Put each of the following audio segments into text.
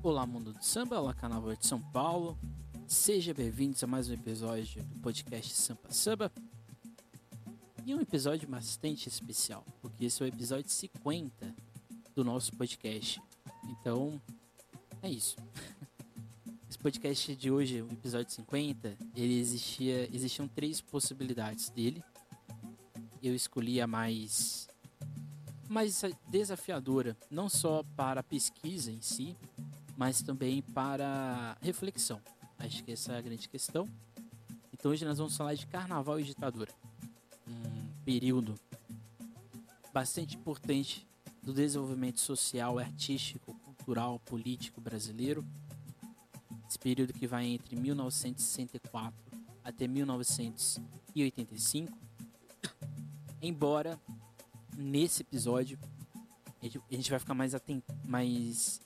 Olá, mundo do samba, olá, carnaval de São Paulo. Seja bem-vindos a mais um episódio do podcast Sampa Samba. E um episódio bastante especial, porque esse é o episódio 50 do nosso podcast. Então, é isso. Esse podcast de hoje, o episódio 50, ele existia, existiam três possibilidades dele. Eu escolhi a mais mais desafiadora, não só para a pesquisa em si, mas também para reflexão. Acho que essa é a grande questão. Então hoje nós vamos falar de carnaval e ditadura. Um período bastante importante do desenvolvimento social, artístico, cultural, político brasileiro. Esse período que vai entre 1964 até 1985. Embora nesse episódio a gente vai ficar mais atento, mais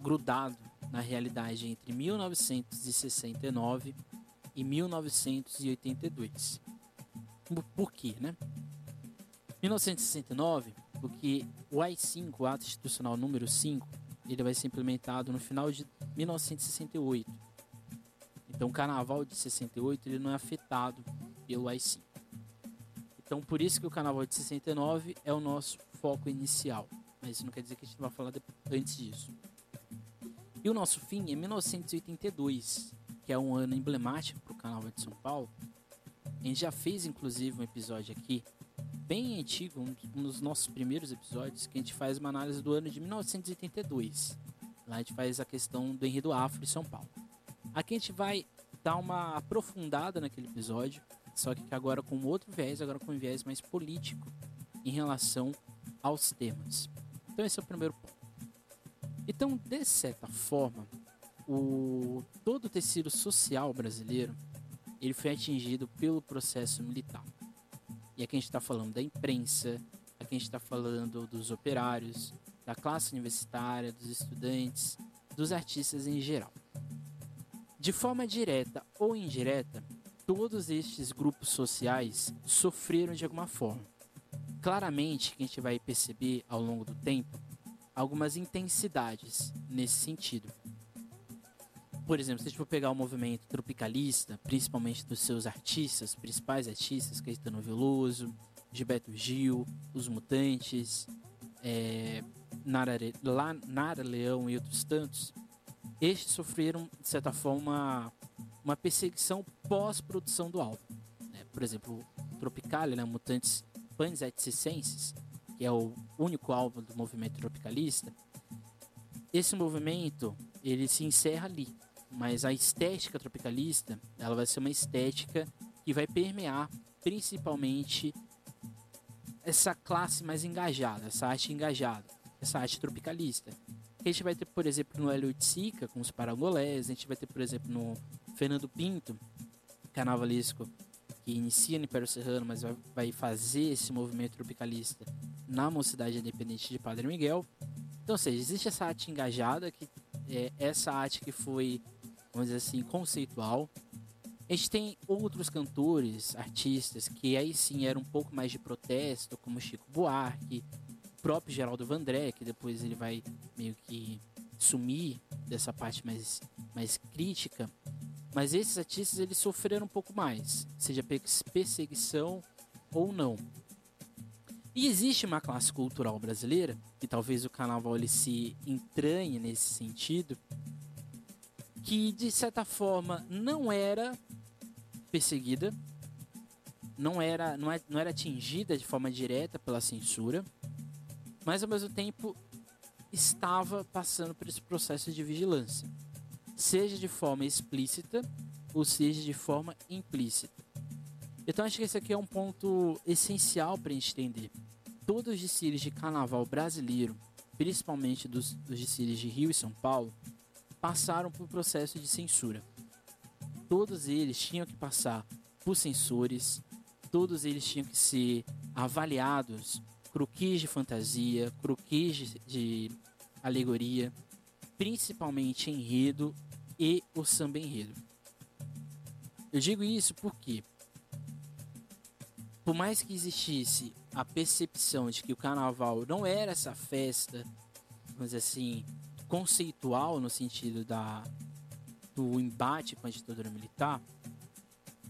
grudado na realidade entre 1969 e 1982. Por quê, né? 1969, porque o AI-5, o Ato Institucional número 5, ele vai ser implementado no final de 1968. Então, o Carnaval de 68 ele não é afetado pelo AI-5. Então, por isso que o Carnaval de 69 é o nosso foco inicial. Mas isso não quer dizer que a gente vai falar antes disso. E o nosso fim é 1982, que é um ano emblemático para o Carnaval de São Paulo. A gente já fez inclusive um episódio aqui, bem antigo, um dos nossos primeiros episódios, que a gente faz uma análise do ano de 1982. Lá a gente faz a questão do enredo afro de São Paulo. Aqui a gente vai dar uma aprofundada naquele episódio, só que agora com outro viés, agora com um viés mais político em relação aos temas. Então esse é o primeiro ponto. Então, de certa forma, o, todo o tecido social brasileiro ele foi atingido pelo processo militar. E aqui a gente está falando da imprensa, aqui a gente está falando dos operários, da classe universitária, dos estudantes, dos artistas em geral. De forma direta ou indireta, todos estes grupos sociais sofreram de alguma forma. Claramente, que a gente vai perceber ao longo do tempo algumas intensidades nesse sentido. Por exemplo, se a gente for pegar o movimento tropicalista, principalmente dos seus artistas, principais artistas, Caetano Veloso, Gilberto Gil, Os Mutantes, é, Nara, Nara Leão e outros tantos, estes sofreram, de certa forma, uma, perseguição pós-produção do álbum. Né? Por exemplo, Tropicalia, né? Mutantes Panis et que é o único álbum do movimento tropicalista, esse movimento ele se encerra ali. Mas a estética tropicalista, ela vai ser uma estética que vai permear principalmente essa classe mais engajada, essa arte engajada, essa arte tropicalista. a gente vai ter, por exemplo, no Hélio Sica, com os parangolés, a gente vai ter, por exemplo, no Fernando Pinto, carnavalesco, que inicia no Império Serrano, mas vai fazer esse movimento tropicalista na Mocidade Independente de Padre Miguel. Então, ou seja, existe essa arte engajada, que é essa arte que foi, vamos dizer assim, conceitual. A gente tem outros cantores, artistas, que aí sim eram um pouco mais de protesto, como Chico Buarque, o próprio Geraldo Vandré, que depois ele vai meio que sumir dessa parte mais, mais crítica. Mas esses artistas eles sofreram um pouco mais, seja perseguição ou não. E existe uma classe cultural brasileira, que talvez o carnaval ele se entranhe nesse sentido, que de certa forma não era perseguida, não era, não, é, não era atingida de forma direta pela censura, mas ao mesmo tempo estava passando por esse processo de vigilância, seja de forma explícita ou seja de forma implícita. Então acho que esse aqui é um ponto essencial para a gente entender. Todos os desfiles de carnaval brasileiro, principalmente dos, dos desfiles de Rio e São Paulo, passaram por processo de censura. Todos eles tinham que passar por censores, todos eles tinham que ser avaliados, croquis de fantasia, croquis de, de alegoria, principalmente enredo e o samba enredo. Eu digo isso porque por mais que existisse a percepção de que o carnaval não era essa festa, dizer assim, conceitual no sentido da do embate com a ditadura militar,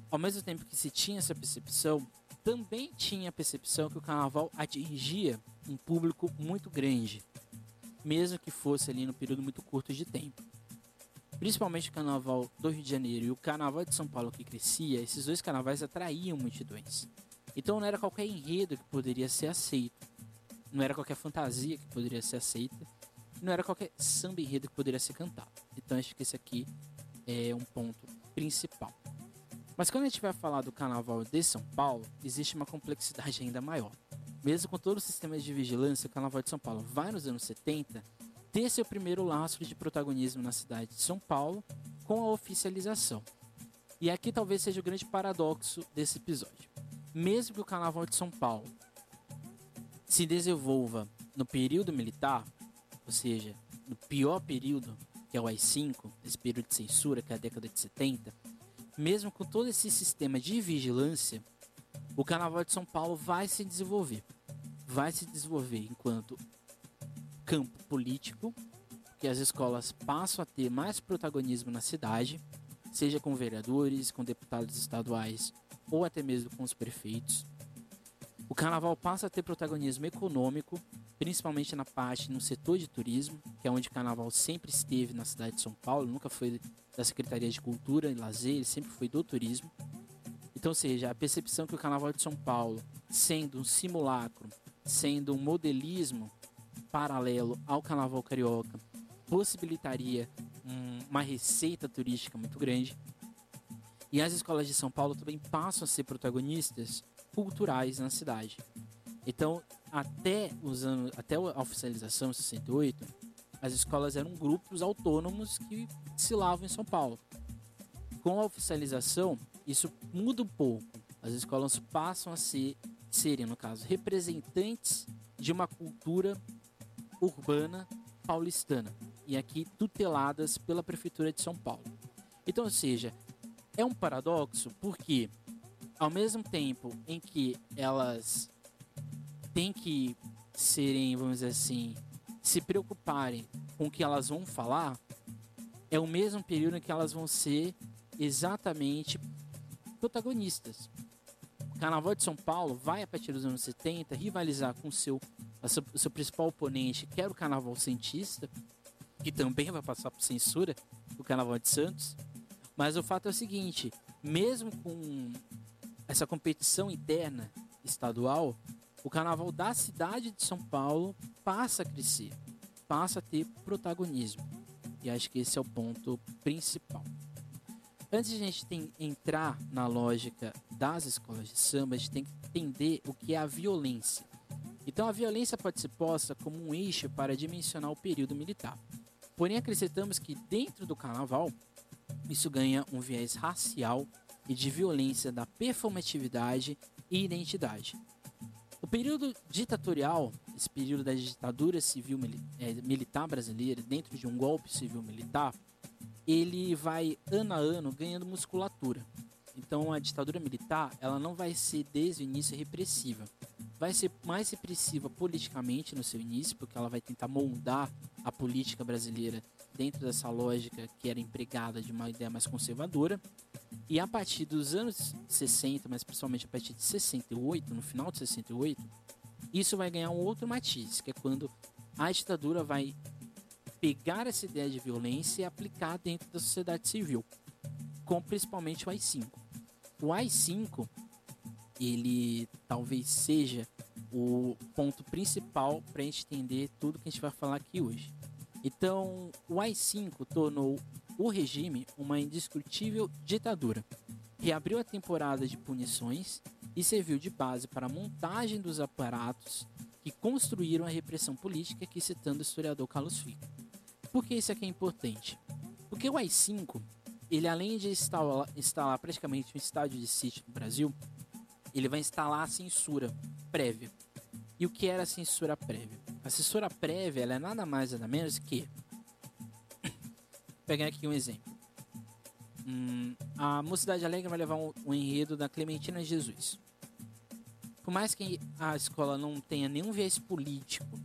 ao mesmo tempo que se tinha essa percepção, também tinha a percepção que o carnaval atingia um público muito grande, mesmo que fosse ali no período muito curto de tempo. Principalmente o carnaval do Rio de Janeiro e o carnaval de São Paulo que crescia, esses dois carnavais atraíam multidões. Então não era qualquer enredo que poderia ser aceito, não era qualquer fantasia que poderia ser aceita, não era qualquer samba enredo que poderia ser cantado. Então acho que esse aqui é um ponto principal. Mas quando a gente vai falar do carnaval de São Paulo, existe uma complexidade ainda maior. Mesmo com todo o sistema de vigilância, o carnaval de São Paulo vai nos anos 70 ter seu primeiro lastro de protagonismo na cidade de São Paulo com a oficialização. E aqui talvez seja o grande paradoxo desse episódio. Mesmo que o carnaval de São Paulo se desenvolva no período militar, ou seja, no pior período, que é o AI-5, esse período de censura, que é a década de 70, mesmo com todo esse sistema de vigilância, o Carnaval de São Paulo vai se desenvolver. Vai se desenvolver enquanto campo político, que as escolas passam a ter mais protagonismo na cidade, seja com vereadores, com deputados estaduais ou até mesmo com os prefeitos. O carnaval passa a ter protagonismo econômico, principalmente na parte no setor de turismo, que é onde o carnaval sempre esteve na cidade de São Paulo, nunca foi da Secretaria de Cultura e Lazer, ele sempre foi do turismo. Então, ou seja, a percepção que o carnaval de São Paulo, sendo um simulacro, sendo um modelismo paralelo ao carnaval carioca, possibilitaria um, uma receita turística muito grande. E as escolas de São Paulo também passam a ser protagonistas culturais na cidade. Então, até os anos, até a oficialização em 68, as escolas eram grupos autônomos que desfilavam em São Paulo. Com a oficialização, isso muda um pouco. As escolas passam a ser, serem, no caso, representantes de uma cultura urbana paulistana e aqui tuteladas pela prefeitura de São Paulo. Então, ou seja, é um paradoxo porque ao mesmo tempo em que elas têm que serem, vamos dizer assim, se preocuparem com o que elas vão falar, é o mesmo período em que elas vão ser exatamente protagonistas. O Carnaval de São Paulo vai, a partir dos anos 70, rivalizar com o seu, seu, seu principal oponente, que era o Carnaval Cientista, que também vai passar por censura, o Carnaval de Santos. Mas o fato é o seguinte: mesmo com essa competição interna estadual, o carnaval da cidade de São Paulo passa a crescer, passa a ter protagonismo. E acho que esse é o ponto principal. Antes de a gente tem, entrar na lógica das escolas de samba, a gente tem que entender o que é a violência. Então, a violência pode ser posta como um eixo para dimensionar o período militar. Porém, acrescentamos que dentro do carnaval, isso ganha um viés racial e de violência da performatividade e identidade. O período ditatorial, esse período da ditadura civil é, militar brasileira, dentro de um golpe civil militar, ele vai ano a ano ganhando musculatura. Então a ditadura militar, ela não vai ser desde o início repressiva. Vai ser mais repressiva politicamente no seu início, porque ela vai tentar moldar a política brasileira dentro dessa lógica que era empregada de uma ideia mais conservadora. E a partir dos anos 60, mas principalmente a partir de 68, no final de 68, isso vai ganhar um outro matiz, que é quando a ditadura vai pegar essa ideia de violência e aplicar dentro da sociedade civil, com principalmente o AI-5. O AI-5, ele talvez seja o ponto principal para a gente entender tudo que a gente vai falar aqui hoje. Então, o AI-5 tornou o regime uma indiscutível ditadura. Reabriu a temporada de punições e serviu de base para a montagem dos aparatos que construíram a repressão política, aqui citando o historiador Carlos Fico. Por que isso aqui é importante? Porque o AI-5, ele além de instalar, instalar praticamente um estádio de sítio no Brasil, ele vai instalar a censura prévia. E o que era a censura prévia? A censura prévia é nada mais nada menos que. Vou pegar aqui um exemplo. Hum, a Mocidade Alegre vai levar um, um enredo da Clementina Jesus. Por mais que a escola não tenha nenhum viés político,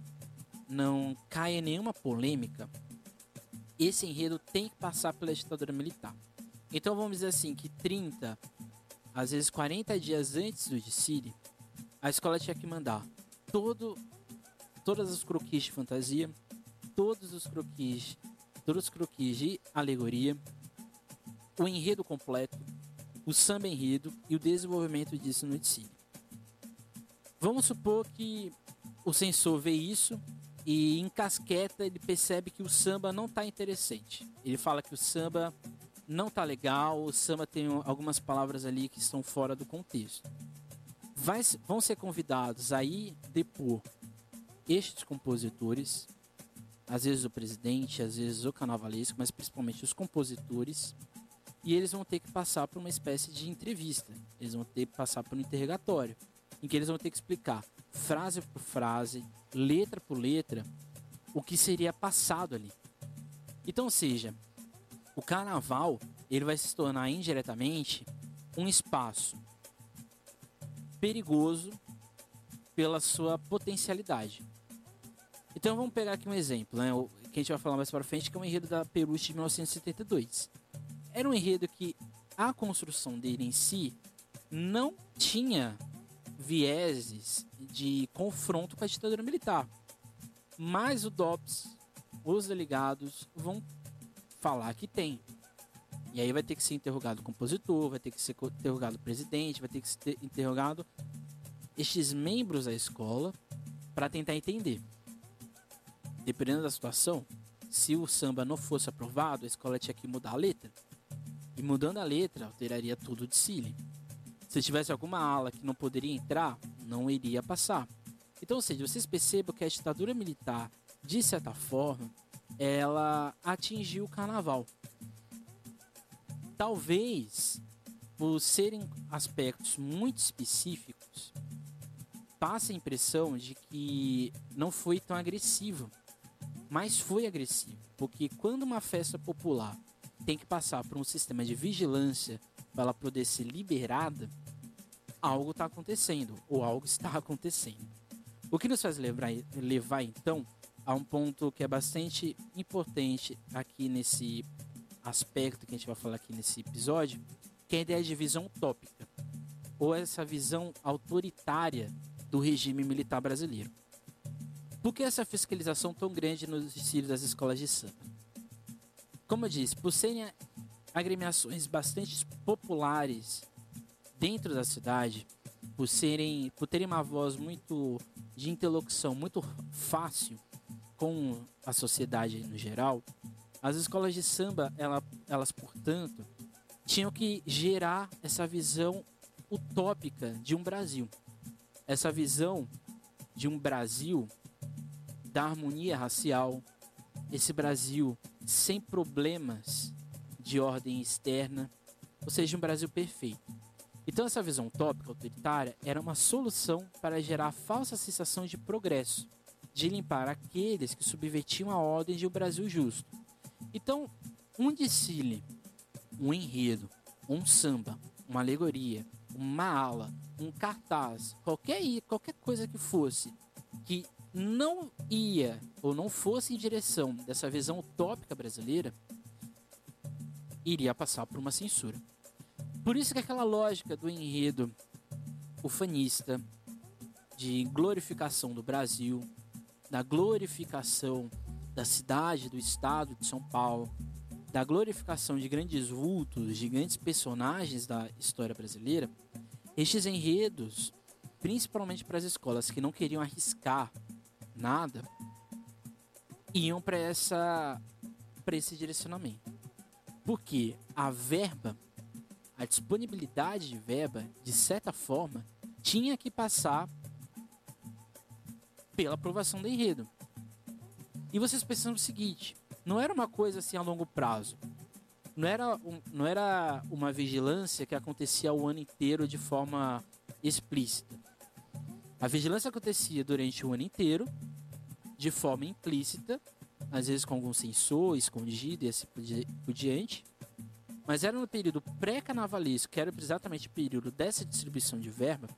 não caia nenhuma polêmica, esse enredo tem que passar pela ditadura militar. Então vamos dizer assim que 30, às vezes 40 dias antes do desfile, a escola tinha que mandar todo, todas as croquis de fantasia, todos os croquis, todos os croquis de alegoria, o enredo completo, o samba enredo e o desenvolvimento disso no desfile. Vamos supor que o censor vê isso e em casqueta ele percebe que o samba não está interessante. Ele fala que o samba não tá legal, o samba tem algumas palavras ali que estão fora do contexto. Vai, vão ser convidados aí depor estes compositores, às vezes o presidente, às vezes o carnavalesco, mas principalmente os compositores, e eles vão ter que passar por uma espécie de entrevista. Eles vão ter que passar por um interrogatório, em que eles vão ter que explicar frase por frase, letra por letra, o que seria passado ali. Então, seja, o carnaval ele vai se tornar indiretamente um espaço perigoso pela sua potencialidade. Então vamos pegar aqui um exemplo, né? Que a gente vai falar mais para frente, que é o enredo da Peruche de 1972. Era um enredo que a construção dele em si não tinha vieses de confronto com a ditadura militar. Mas o DOPS, os delegados, vão falar que tem. E aí vai ter que ser interrogado o compositor, vai ter que ser interrogado o presidente, vai ter que ser interrogado estes membros da escola para tentar entender. Dependendo da situação, se o samba não fosse aprovado, a escola tinha que mudar a letra. E mudando a letra, alteraria tudo de Cile. Se tivesse alguma ala que não poderia entrar, não iria passar. Então, ou seja, vocês percebam que a ditadura militar, de certa forma, ela atingiu o carnaval. Talvez por serem aspectos muito específicos, passe a impressão de que não foi tão agressivo, mas foi agressivo, porque quando uma festa popular tem que passar por um sistema de vigilância para ela poder ser liberada, algo está acontecendo, ou algo está acontecendo. O que nos faz levar, levar então a um ponto que é bastante importante aqui nesse aspecto que a gente vai falar aqui nesse episódio, que é a ideia de visão utópica, ou essa visão autoritária do regime militar brasileiro. Por que essa fiscalização tão grande nos desfiles das escolas de samba? Como eu disse, por serem agremiações bastante populares dentro da cidade, por serem, por terem uma voz muito de interlocução muito fácil com a sociedade no geral, as escolas de samba, ela, elas, portanto, tinham que gerar essa visão utópica de um Brasil. Essa visão de um Brasil da harmonia racial, esse Brasil sem problemas de ordem externa, ou seja, um Brasil perfeito. Então, essa visão utópica autoritária era uma solução para gerar a falsa sensação de progresso, de limpar aqueles que subvertiam a ordem de um Brasil justo. Então, um desfile, um enredo, um samba, uma alegoria, uma ala, um cartaz, qualquer, qualquer coisa que fosse, que não ia ou não fosse em direção dessa visão utópica brasileira, iria passar por uma censura. Por isso que aquela lógica do enredo ufanista, de glorificação do Brasil, da glorificação da cidade, do estado de São Paulo, da glorificação de grandes vultos, de grandes personagens da história brasileira, estes enredos, principalmente para as escolas que não queriam arriscar nada, iam para essa para esse direcionamento. Porque a verba a disponibilidade de verba, de certa forma, tinha que passar pela aprovação do enredo. E vocês pensam o seguinte: não era uma coisa assim a longo prazo. Não era, um, não era uma vigilância que acontecia o ano inteiro de forma explícita. A vigilância acontecia durante o ano inteiro, de forma implícita, às vezes com algum sensor escondido e assim por diante. Mas era no período pré-carnavalesco, que era exatamente o período dessa distribuição de verba,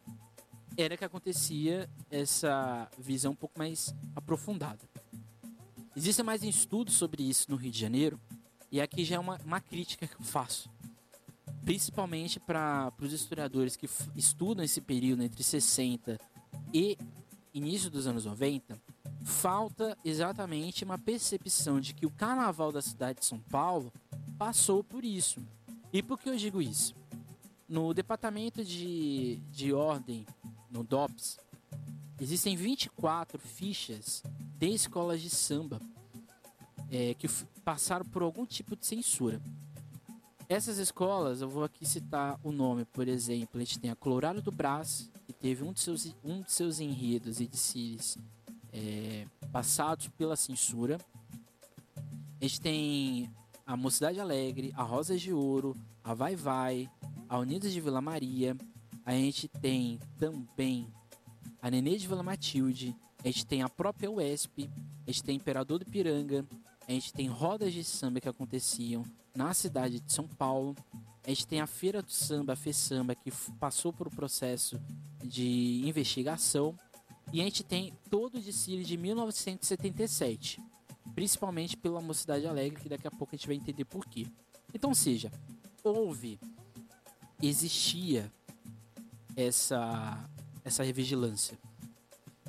era que acontecia essa visão um pouco mais aprofundada. Existem mais estudos sobre isso no Rio de Janeiro, e aqui já é uma, uma crítica que eu faço. Principalmente para os historiadores que estudam esse período entre 60 e início dos anos 90, falta exatamente uma percepção de que o carnaval da cidade de São Paulo passou por isso. E por que eu digo isso? No departamento de, de ordem, no DOPS, existem 24 fichas de escolas de samba é, que passaram por algum tipo de censura. Essas escolas, eu vou aqui citar o nome, por exemplo, a gente tem a Colorado do Brás, teve um de seus, um de seus enredos e desfiles é, passados pela censura. A gente tem a Mocidade Alegre, a Rosas de Ouro, a Vai Vai, a Unidas de Vila Maria. A gente tem também a Nenê de Vila Matilde. A gente tem a própria UESP. A gente tem Imperador do Piranga. A gente tem rodas de samba que aconteciam na cidade de São Paulo. A gente tem a Feira do Samba, a FESamba, que passou por um processo de investigação. E a gente tem todo o desfile de 1977, principalmente pela Mocidade Alegre, que daqui a pouco a gente vai entender por quê. Então, seja, houve, existia essa, essa vigilância.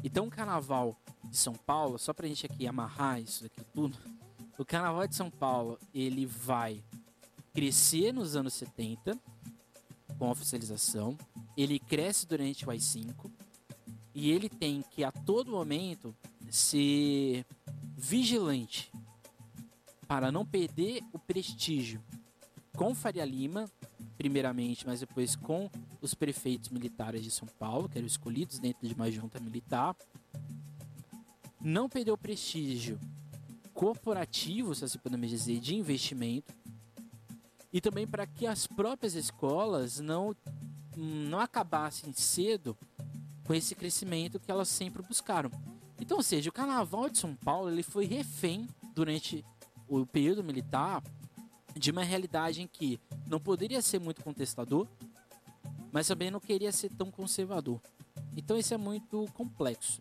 Então, o Carnaval de São Paulo, só pra gente aqui amarrar isso daqui tudo, o Carnaval de São Paulo, ele vai crescer nos anos 70 com a oficialização, ele cresce durante o AI-5 e ele tem que a todo momento ser vigilante para não perder o prestígio com Faria Lima, primeiramente, mas depois com os prefeitos militares de São Paulo, que eram escolhidos dentro de uma junta militar. Não perder o prestígio corporativo, se assim podemos dizer, de investimento, e também para que as próprias escolas não, não acabassem cedo com esse crescimento que elas sempre buscaram. Então, ou seja, o Carnaval de São Paulo ele foi refém durante o período militar de uma realidade em que não poderia ser muito contestador, mas também não queria ser tão conservador. Então isso é muito complexo.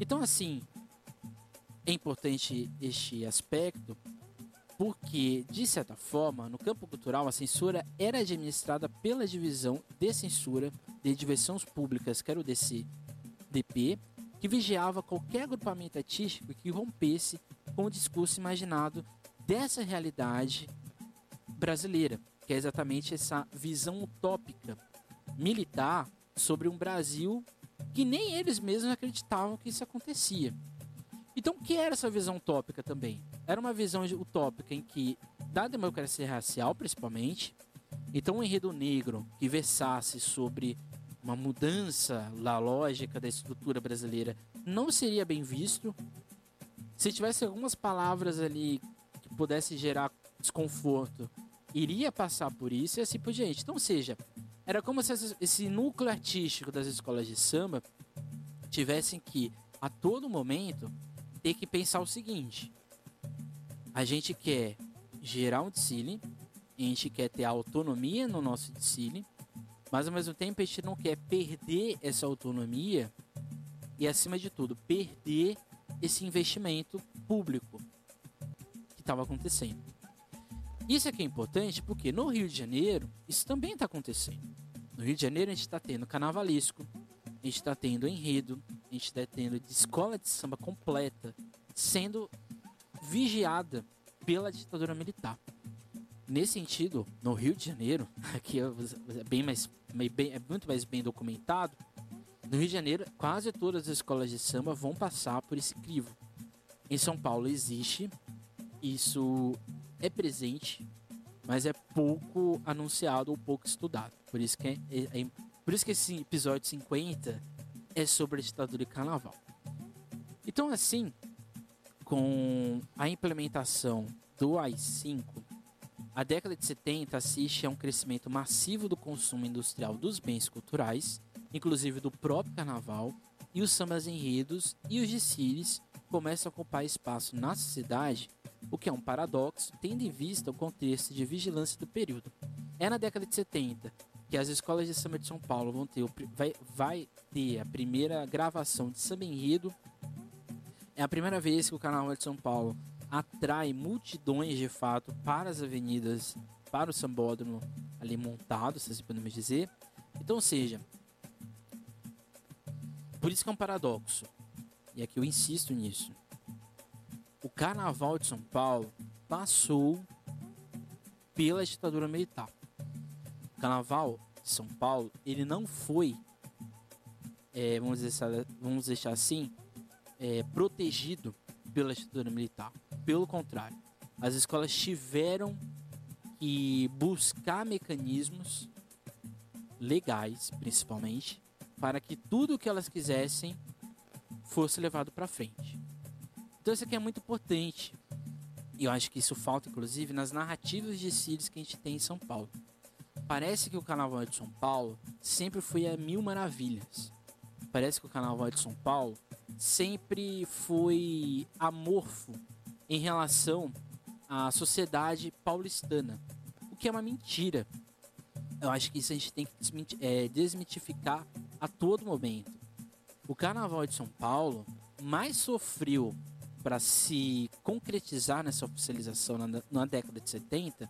Então assim, é importante este aspecto porque, de certa forma, no campo cultural, a censura era administrada pela Divisão de Censura de Diversões Públicas, que era o DCDP, que vigiava qualquer agrupamento artístico que rompesse com o discurso imaginado dessa realidade brasileira, que é exatamente essa visão utópica militar sobre um Brasil que nem eles mesmos acreditavam que isso acontecia. Então, o que era essa visão utópica também? Era uma visão utópica em que, da democracia racial principalmente, então um enredo negro que versasse sobre uma mudança na lógica da estrutura brasileira não seria bem visto. Se tivesse algumas palavras ali que pudesse gerar desconforto, iria passar por isso e assim por diante. Então, seja, era como se esse núcleo artístico das escolas de samba tivessem que, a todo momento, ter que pensar o seguinte: a gente quer gerar um desfile, a gente quer ter autonomia no nosso desfile, mas ao mesmo tempo a gente não quer perder essa autonomia e, acima de tudo, perder esse investimento público que estava acontecendo. Isso aqui é importante porque no Rio de Janeiro isso também está acontecendo. No Rio de Janeiro a gente está tendo carnavalesco, a gente está tendo enredo, a gente está tendo de escola de samba completa sendo vigiada pela ditadura militar. Nesse sentido, no Rio de Janeiro, aqui é bem mais, bem, é muito mais bem documentado, no Rio de Janeiro, quase todas as escolas de samba vão passar por esse crivo. Em São Paulo existe, isso é presente, mas é pouco anunciado ou pouco estudado. Por isso que, é, é, é por isso que esse episódio 50 é sobre a ditadura e carnaval. Então, assim, com a implementação do AI-5, a década de 70 assiste a um crescimento massivo do consumo industrial dos bens culturais, inclusive do próprio carnaval, e os sambas enredos e os desfiles começam a ocupar espaço na sociedade, o que é um paradoxo, tendo em vista o contexto de vigilância do período. É na década de 70 que as escolas de samba de São Paulo vão ter, vai, vai ter a primeira gravação de samba enredo. É a primeira vez que o Carnaval de São Paulo atrai multidões de fato para as avenidas, para o sambódromo ali montado, se assim podemos dizer. Então, seja, por isso que é um paradoxo. E aqui eu insisto nisso. O Carnaval de São Paulo passou pela ditadura militar. O Carnaval de São Paulo, ele não foi, é, vamos, deixar, vamos deixar assim, é, protegido pela ditadura militar. Pelo contrário, as escolas tiveram que buscar mecanismos legais, principalmente, para que tudo o que elas quisessem fosse levado para frente. Então isso aqui é muito importante. E eu acho que isso falta, inclusive, nas narrativas de Círios que a gente tem em São Paulo. Parece que o Carnaval de São Paulo sempre foi a mil maravilhas. Parece que o Carnaval de São Paulo sempre foi amorfo em relação à sociedade paulistana, o que é uma mentira. Eu acho que isso a gente tem que é, desmitificar a todo momento. O Carnaval de São Paulo mais sofreu para se concretizar nessa oficialização na, na, década de 70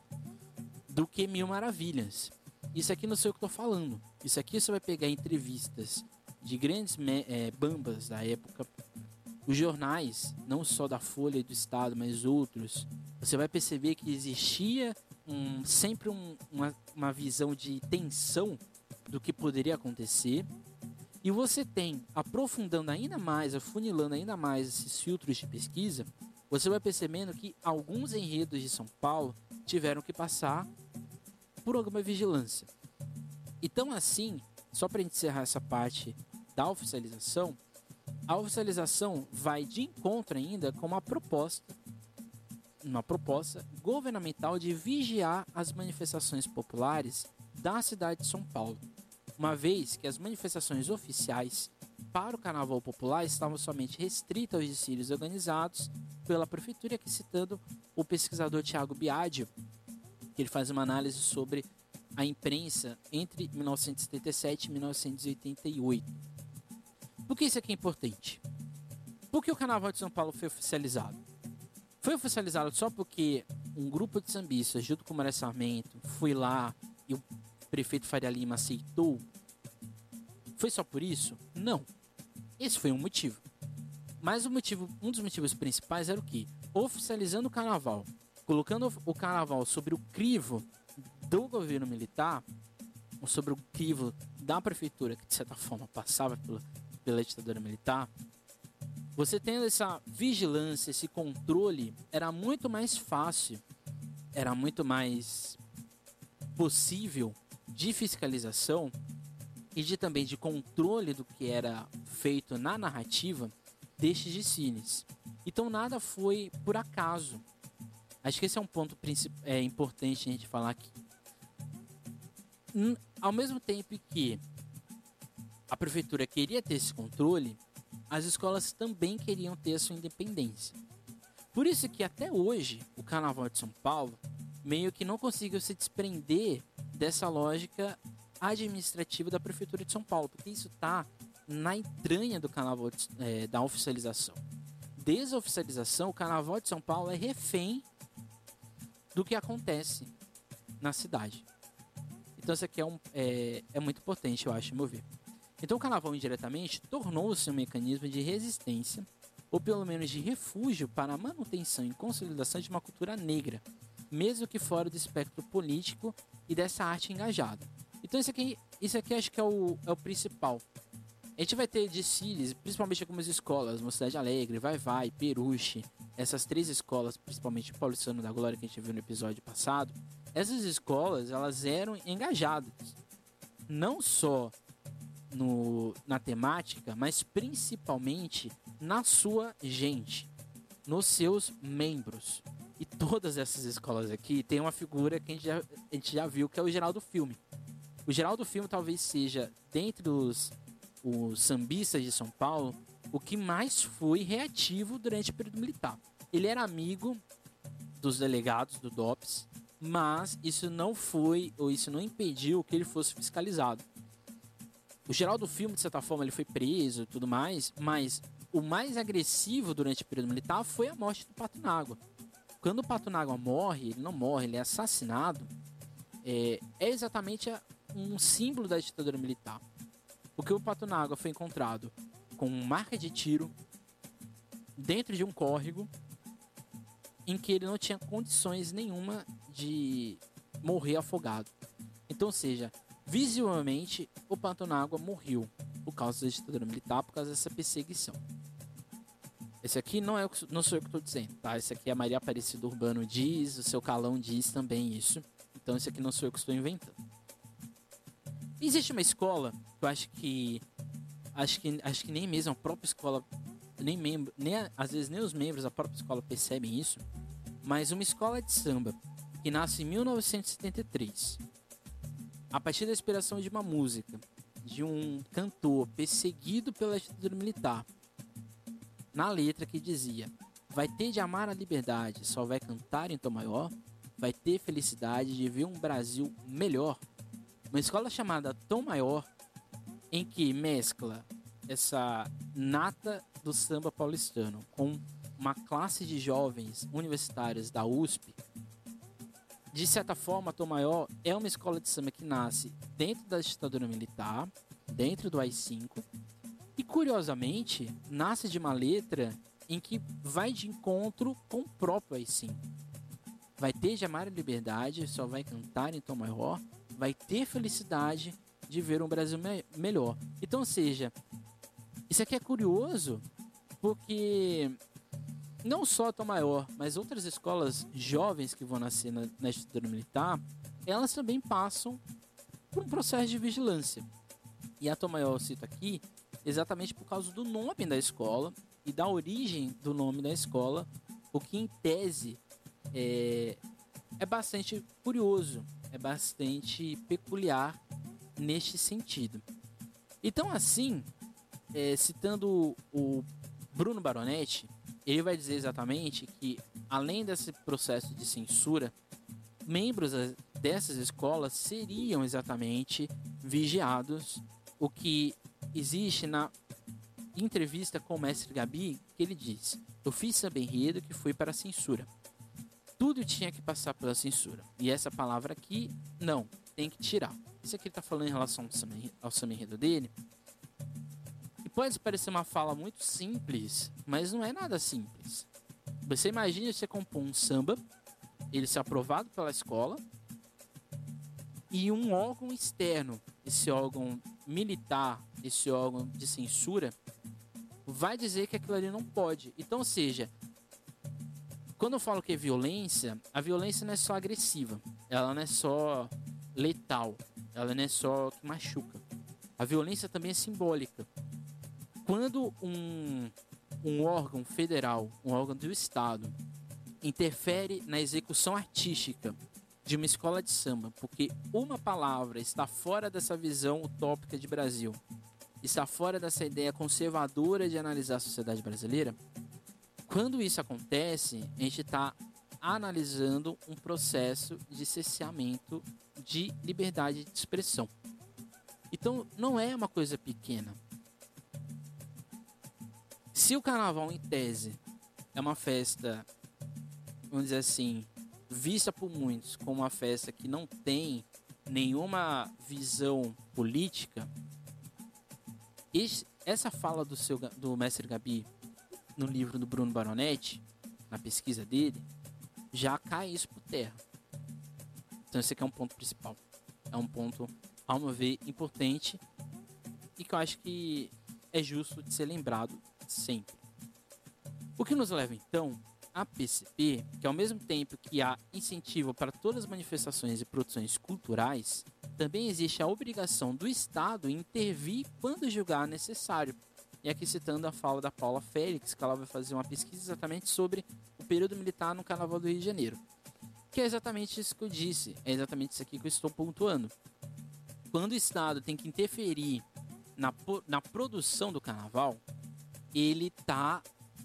do que Mil Maravilhas. Isso aqui não sei o que estou falando. Isso aqui você vai pegar entrevistas de grandes é, bambas da época, os jornais, não só da Folha e do Estado, mas outros, você vai perceber que existia um, sempre um, uma, uma visão de tensão do que poderia acontecer. E você tem, aprofundando ainda mais, afunilando ainda mais esses filtros de pesquisa, você vai percebendo que alguns enredos de São Paulo tiveram que passar por alguma vigilância. Então, assim, só para encerrar essa parte da oficialização, a oficialização vai de encontro ainda com uma proposta, uma proposta governamental de vigiar as manifestações populares da cidade de São Paulo, uma vez que as manifestações oficiais para o Carnaval Popular estavam somente restritas aos desfiles organizados pela prefeitura, aqui citando o pesquisador Tiago Biadio, que ele faz uma análise sobre a imprensa entre 1977 e 1988. Por que isso aqui é importante? Por que o Carnaval de São Paulo foi oficializado? Foi oficializado só porque um grupo de sambistas, junto com o Maré Sarmento, foi lá e o prefeito Faria Lima aceitou? Foi só por isso? Não. Esse foi um motivo. Mas o motivo, um dos motivos principais era o que? Oficializando o carnaval, colocando o carnaval sobre o crivo do governo militar, ou sobre o crivo da prefeitura, que de certa forma passava pela, pela ditadura militar, você tendo essa vigilância, esse controle, era muito mais fácil, era muito mais possível de fiscalização e de também de controle do que era feito na narrativa destes de cines. Então nada foi por acaso. Acho que esse é um ponto é, importante a gente falar aqui. Ao mesmo tempo que a prefeitura queria ter esse controle, as escolas também queriam ter a sua independência. Por isso que até hoje o Carnaval de São Paulo meio que não conseguiu se desprender dessa lógica administrativa da prefeitura de São Paulo, porque isso está na entranha do Carnaval de, é, da oficialização. Desde a oficialização, o Carnaval de São Paulo é refém do que acontece na cidade. Então isso aqui é, um, é, é muito potente, eu acho, meu ver. Então o carnaval indiretamente tornou-se um mecanismo de resistência, ou pelo menos de refúgio para a manutenção e consolidação de uma cultura negra, mesmo que fora do espectro político e dessa arte engajada. Então isso aqui, isso aqui acho que é o, é o principal. A gente vai ter desfiles, principalmente algumas escolas, Mocidade Alegre, Vai Vai, Peruche, essas três escolas, principalmente Paulistano da Glória que a gente viu no episódio passado, essas escolas elas eram engajadas, não só no, na temática, mas principalmente na sua gente, nos seus membros. E todas essas escolas aqui tem uma figura que a gente já, a gente já viu, que é o Geraldo Filme. O Geraldo Filme talvez seja, dentre os, os sambistas de São Paulo, o que mais foi reativo durante o período militar. Ele era amigo dos delegados do DOPS, mas isso não foi, ou isso não impediu que ele fosse fiscalizado. O Geraldo Filme, de certa forma, ele foi preso e tudo mais, mas o mais agressivo durante o período militar foi a morte do Pato Nágua. Quando o Pato Nágua morre, ele não morre, ele é assassinado, é, é exatamente um símbolo da ditadura militar. Porque o Pato Nágua foi encontrado com marca de tiro dentro de um córrego em que ele não tinha condições nenhuma de morrer afogado. Então, ou seja, visivelmente o Pantonágua morreu por causa da ditadura militar, por causa dessa perseguição. Esse aqui não, é, não sou eu que estou dizendo, tá? Esse aqui é a Maria Aparecida Urbano diz, o seu Calão diz também isso. Então esse aqui não sou eu que estou inventando. Existe uma escola, eu acho que acho que acho que nem mesmo a própria escola nem membro, nem às vezes nem os membros da própria escola percebem isso, mas uma escola de samba que nasce em 1973, a partir da inspiração de uma música de um cantor perseguido pela ditadura militar, na letra que dizia: Vai ter de amar a liberdade, só vai cantar em tom maior, vai ter felicidade de ver um Brasil melhor. Uma escola chamada Tom Maior, em que mescla essa nata do samba paulistano com uma classe de jovens universitários da USP, de certa forma, a Tom Maior é uma escola de samba que nasce dentro da ditadura militar, dentro do AI-5, e curiosamente, nasce de uma letra em que vai de encontro com o próprio AI-5. Vai ter de amar a liberdade, só vai cantar em Tom Maior, vai ter felicidade de ver um Brasil me melhor. Então, seja, isso aqui é curioso porque não só a Tom Maior, mas outras escolas jovens que vão nascer na, na estrutura militar, elas também passam por um processo de vigilância. E a Tom Maior eu cito aqui exatamente por causa do nome da escola e da origem do nome da escola, o que em tese é, é bastante curioso, é bastante peculiar neste sentido. Então, assim, é, citando o Bruno Baronetti, ele vai dizer exatamente que, além desse processo de censura, membros dessas escolas seriam exatamente vigiados, o que existe na entrevista com o mestre Gabi, que ele diz: Eu fiz samba enredo que foi para a censura. Tudo tinha que passar pela censura. E essa palavra aqui, não, tem que tirar. Isso aqui ele está falando em relação ao samba enredo dele, pode parecer uma fala muito simples, mas não é nada simples. Você imagina você compor um samba, ele ser aprovado pela escola, e um órgão externo, esse órgão militar, esse órgão de censura, vai dizer que aquilo ali não pode. Então, ou seja, quando eu falo que é violência, a violência não é só agressiva, ela não é só letal, ela não é só que machuca. A violência também é simbólica. Quando um, um órgão federal, um órgão do Estado, interfere na execução artística de uma escola de samba, porque uma palavra está fora dessa visão utópica de Brasil, está fora dessa ideia conservadora de analisar a sociedade brasileira, quando isso acontece, a gente está analisando um processo de cerceamento de liberdade de expressão. Então, não é uma coisa pequena. Se o carnaval, em tese, é uma festa, vamos dizer assim, vista por muitos como uma festa que não tem nenhuma visão política, essa fala do, seu, do mestre Gabi no livro do Bruno Baronetti, na pesquisa dele, já cai isso por terra. Então esse aqui é um ponto principal. É um ponto, ao meu ver, importante e que eu acho que é justo de ser lembrado sempre. O que nos leva então a perceber que, ao mesmo tempo que há incentivo para todas as manifestações e produções culturais, também existe a obrigação do Estado intervir quando julgar necessário. E aqui citando a fala da Paula Félix, que ela vai fazer uma pesquisa exatamente sobre o período militar no Carnaval do Rio de Janeiro. Que é exatamente isso que eu disse, é exatamente isso aqui que eu estou pontuando. Quando o Estado tem que interferir na, na produção do Carnaval, ele está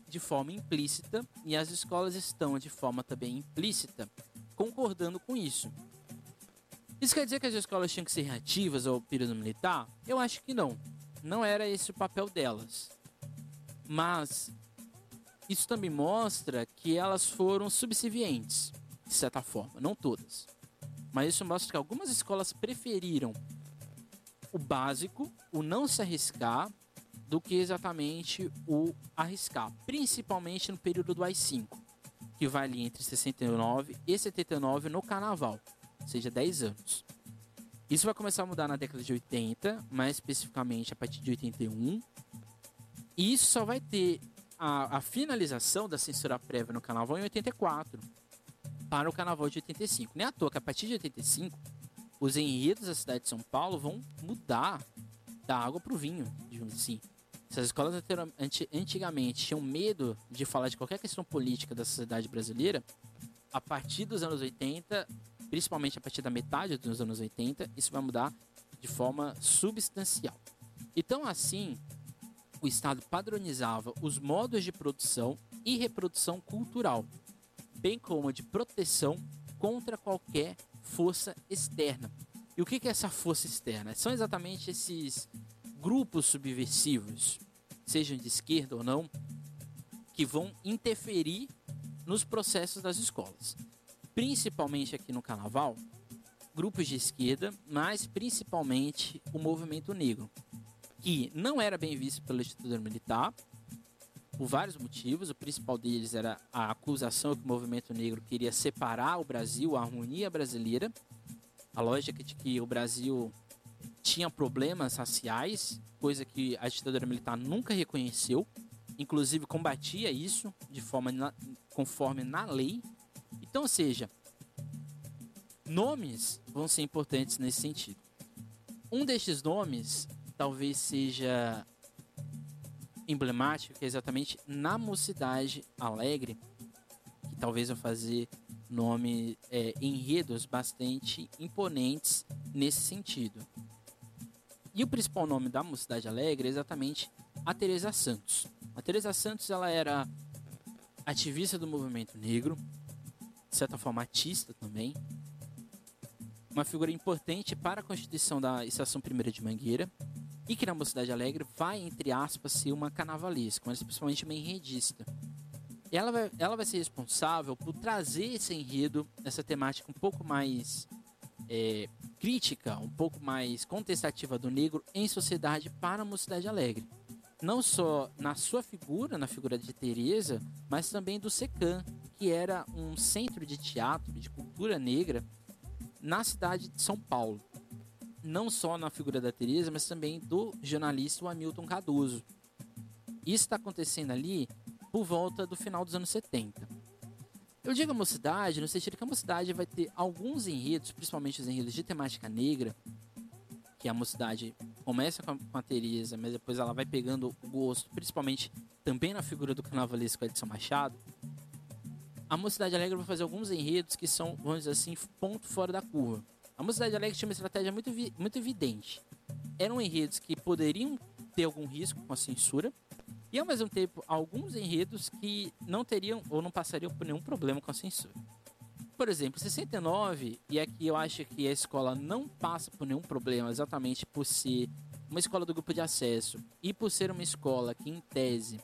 de forma implícita e as escolas estão de forma também implícita concordando com isso. Isso quer dizer que as escolas tinham que ser reativas ao período militar? Eu acho que não. Não era esse o papel delas. Mas isso também mostra que elas foram subservientes, de certa forma, não todas. Mas isso mostra que algumas escolas preferiram o básico, o não se arriscar, do que exatamente o arriscar, principalmente no período do AI-5, que vai ali entre 69 e 79 no carnaval, ou seja, 10 anos. Isso vai começar a mudar na década de 80, mais especificamente a partir de 81. E isso só vai ter a, a finalização da censura prévia no carnaval em 84, para o carnaval de 85. Nem à toa que a partir de 85, os enredos da cidade de São Paulo vão mudar da água para o vinho, digamos assim. Se as escolas antigamente tinham medo de falar de qualquer questão política da sociedade brasileira, a partir dos anos 80 principalmente a partir da metade dos anos 80, isso vai mudar de forma substancial. Então, assim, o Estado padronizava os modos de produção e reprodução cultural, bem como de proteção contra qualquer força externa. E o que é essa força externa? São exatamente esses grupos subversivos, sejam de esquerda ou não, que vão interferir nos processos das escolas principalmente aqui no Carnaval, grupos de esquerda, mas principalmente o movimento negro, que não era bem visto pela ditadura militar, por vários motivos. O principal deles era a acusação que o movimento negro queria separar o Brasil, a harmonia brasileira, a lógica de que o Brasil tinha problemas raciais, coisa que a ditadura militar nunca reconheceu, inclusive combatia isso de forma na, conforme na lei então, ou seja, nomes vão ser importantes nesse sentido. Um destes nomes talvez seja emblemático, que é exatamente na Mocidade Alegre, que talvez vai fazer nome é, enredos bastante imponentes nesse sentido. E o principal nome da Mocidade Alegre é exatamente a Teresa Santos. A Teresa Santos ela era ativista do movimento negro, de certa forma, artista também. Uma figura importante para a constituição da Estação Primeira de Mangueira e que na Mocidade Alegre vai, entre aspas, ser uma carnavalesca, mas principalmente uma enredista. Ela vai, ela vai ser responsável por trazer esse enredo, essa temática um pouco mais é, crítica, um pouco mais contestativa do negro em sociedade para a Mocidade Alegre. Não só na sua figura, na figura de Teresa, mas também do Secan, que era um centro de teatro, de cultura negra, na cidade de São Paulo. Não só na figura da Teresa, mas também do jornalista Hamilton Cardoso. Isso está acontecendo ali por volta do final dos anos 70. Eu digo a mocidade no sentido que a mocidade vai ter alguns enredos, principalmente os enredos de temática negra, que a mocidade começa com a, com a Teresa, mas depois ela vai pegando o gosto, principalmente também na figura do carnavalesco Edson Machado, a Mocidade Alegre vai fazer alguns enredos que são, vamos dizer assim, ponto fora da curva. A Mocidade Alegre tinha uma estratégia muito, muito evidente. Eram enredos que poderiam ter algum risco com a censura, e ao mesmo tempo, alguns enredos que não teriam ou não passariam por nenhum problema com a censura. Por exemplo, 69, e aqui eu acho que a escola não passa por nenhum problema exatamente por ser uma escola do grupo de acesso e por ser uma escola que, em tese,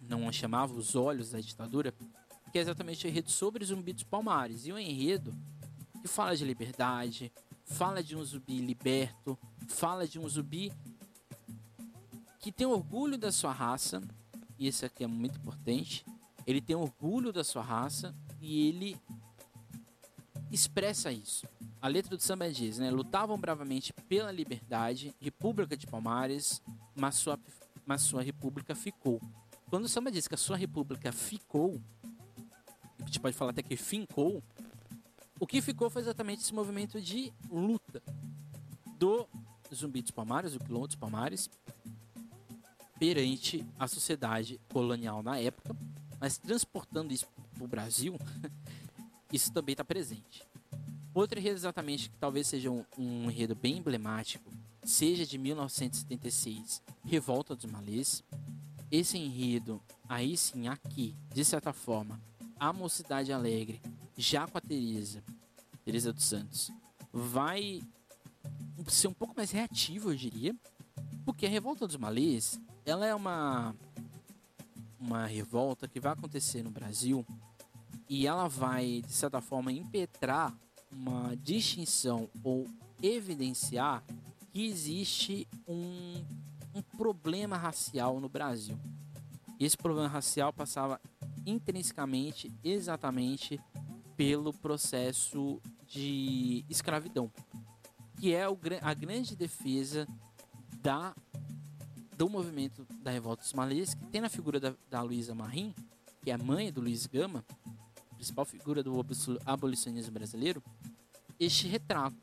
não chamava os olhos da ditadura, que é exatamente o enredo sobre Zumbi dos Palmares. E o enredo que fala de liberdade, fala de um zumbi liberto, fala de um zumbi que tem orgulho da sua raça, e isso aqui é muito importante. Ele tem orgulho da sua raça e ele expressa isso. A letra do samba diz, né? Lutavam bravamente pela liberdade, República de Palmares, mas sua, mas sua república ficou. Quando o samba diz que a sua república ficou, a gente pode falar até que fincou, o que ficou foi exatamente esse movimento de luta do Zumbi dos Palmares, do Quilombo dos Palmares, perante a sociedade colonial na época, mas transportando isso para o Brasil, isso também está presente. Outro enredo exatamente que talvez seja um, um enredo bem emblemático, seja de 1976, Revolta dos Malês. Esse enredo, aí sim, aqui, de certa forma, a Mocidade Alegre, já com a Teresa, Teresa dos Santos, vai ser um pouco mais reativa, eu diria, porque a Revolta dos Malês, ela é uma uma revolta que vai acontecer no Brasil e ela vai, de certa forma, impetrar uma distinção ou evidenciar que existe um, um problema racial no Brasil. Esse problema racial passava intrinsecamente, exatamente pelo processo de escravidão, que é a grande defesa da do movimento da revolta dos malês, que tem na figura da, da Luísa Marim, que é a mãe do Luiz Gama, principal figura do abolicionismo brasileiro, este retrato.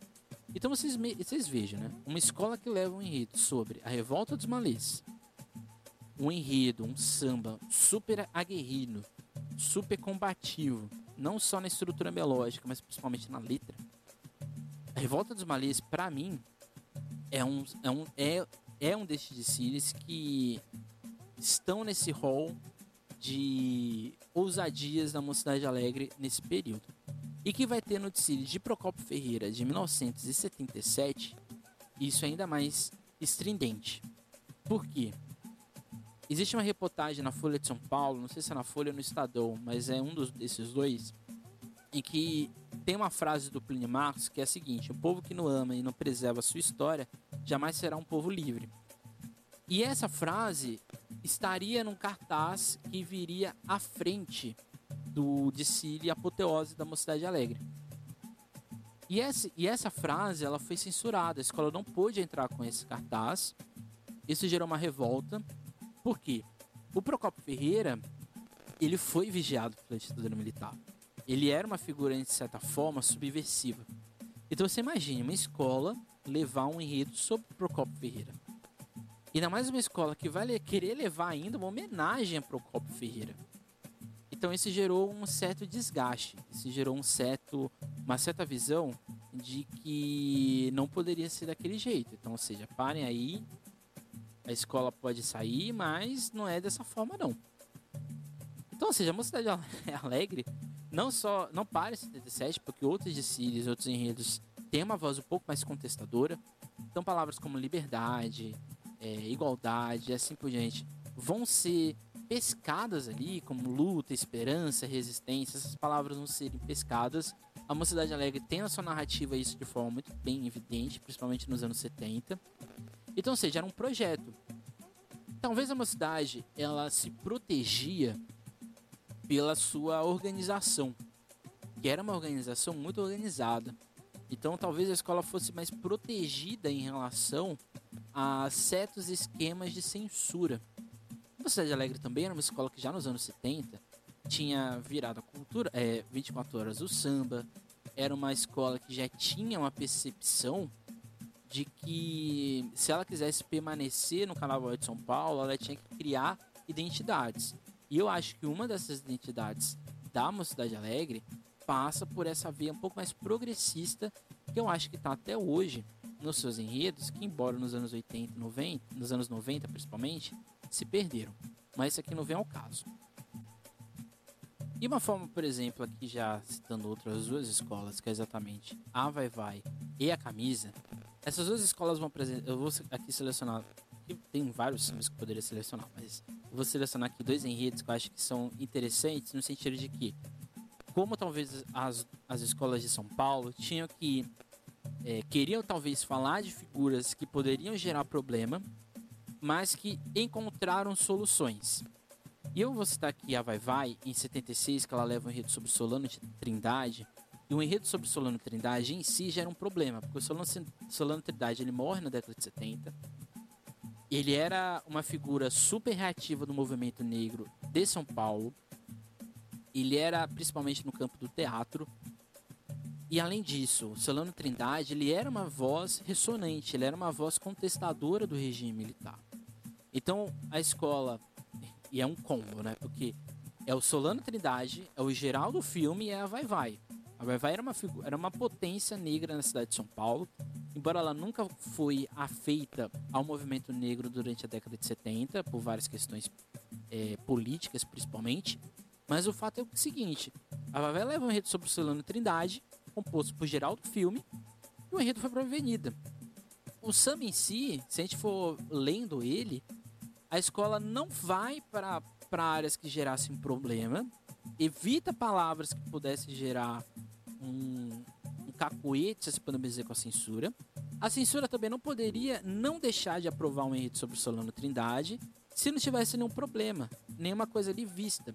Então vocês, vocês vejam, né? Uma escola que leva um enredo sobre a revolta dos malês, um enredo, um samba super aguerrido, super combativo, não só na estrutura melódica, mas principalmente na letra. A Revolta dos Malês, para mim, é um, é um, é, é um destes desfiles que estão nesse rol de ousadias da Mocidade Alegre nesse período. E que vai ter no desfile de Procopio Ferreira de 1977, isso é ainda mais estridente. Por quê? Existe uma reportagem na Folha de São Paulo, não sei se é na Folha ou no Estadão, mas é um dos, desses dois, em que tem uma frase do Plínio Marcos que é a seguinte: O povo que não ama e não preserva a sua história jamais será um povo livre. E essa frase estaria num cartaz que viria à frente do desfile apoteose da Mocidade Alegre. E essa, e essa frase ela foi censurada, a escola não pôde entrar com esse cartaz. Isso gerou uma revolta por quê? O Procopio Ferreira, ele foi vigiado pela ditadura militar. Ele era uma figura, de certa forma, subversiva. Então você imagine uma escola levar um enredo sobre Procopio Ferreira. E ainda mais uma escola que vai querer levar ainda uma homenagem a Procopio Ferreira. Então isso gerou um certo desgaste, isso gerou um certo, uma certa visão de que não poderia ser daquele jeito. Então, ou seja, parem aí, a escola pode sair, mas não é dessa forma não. Então, ou seja, a Mocidade Alegre não só não para em 77, porque outros desfiles, outros enredos têm uma voz um pouco mais contestadora. Então, palavras como liberdade, é, igualdade, assim por diante, vão ser pescadas ali, como luta, esperança, resistência. Essas palavras vão serem pescadas. A Mocidade Alegre tem na sua narrativa isso de forma muito bem evidente, principalmente nos anos 70. Então, ou seja, era um projeto. Talvez a mocidade ela se protegia pela sua organização, que era uma organização muito organizada. Então, talvez a escola fosse mais protegida em relação a certos esquemas de censura. A Mocidade Alegre também era uma escola que já nos anos 70 tinha virado a cultura, é, 24 horas do samba, era uma escola que já tinha uma percepção de que se ela quisesse permanecer no Carnaval de São Paulo, ela tinha que criar identidades. E eu acho que uma dessas identidades da Mocidade Alegre passa por essa via um pouco mais progressista, que eu acho que está até hoje nos seus enredos, que embora nos anos 80, 90, nos anos 90 principalmente, se perderam. Mas isso aqui não vem ao caso. E uma forma, por exemplo, aqui já citando outras duas escolas, que é exatamente a Vai Vai e a Camisa, essas duas escolas vão apresentar. Eu vou aqui selecionar. Tem vários filmes que eu poderia selecionar, mas vou selecionar aqui dois enredos que eu acho que são interessantes no sentido de que, como talvez as, as escolas de São Paulo tinham que. É, queriam talvez falar de figuras que poderiam gerar problema, mas que encontraram soluções. E eu vou citar aqui a Vai Vai, em 76, que ela leva um enredo sobre Solano de Trindade, e o enredo sobre Solano Trindade em si já era um problema, porque o Solano, Solano Trindade ele morre na década de 70. Ele era uma figura super reativa do movimento negro de São Paulo. Ele era principalmente no campo do teatro. E além disso, Solano Trindade ele era uma voz ressonante, ele era uma voz contestadora do regime militar. Então a escola e é um combo, né? Porque é o Solano Trindade, é o Geraldo Filme e é a Vai Vai. A Vai Vai era uma, era uma potência negra na cidade de São Paulo, embora ela nunca foi afeita ao movimento negro durante a década de 70, por várias questões é, políticas principalmente. Mas o fato é o seguinte: a Vai leva um enredo sobre o Solano Trindade, composto por Geraldo Filme, e o enredo foi para a Avenida. O samba em si, se a gente for lendo ele, a escola não vai para áreas que gerassem problema, evita palavras que pudessem gerar um, um se podemos dizer, com a censura. A censura também não poderia não deixar de aprovar um enredo sobre Solano Trindade se não tivesse nenhum problema, nenhuma coisa ali vista.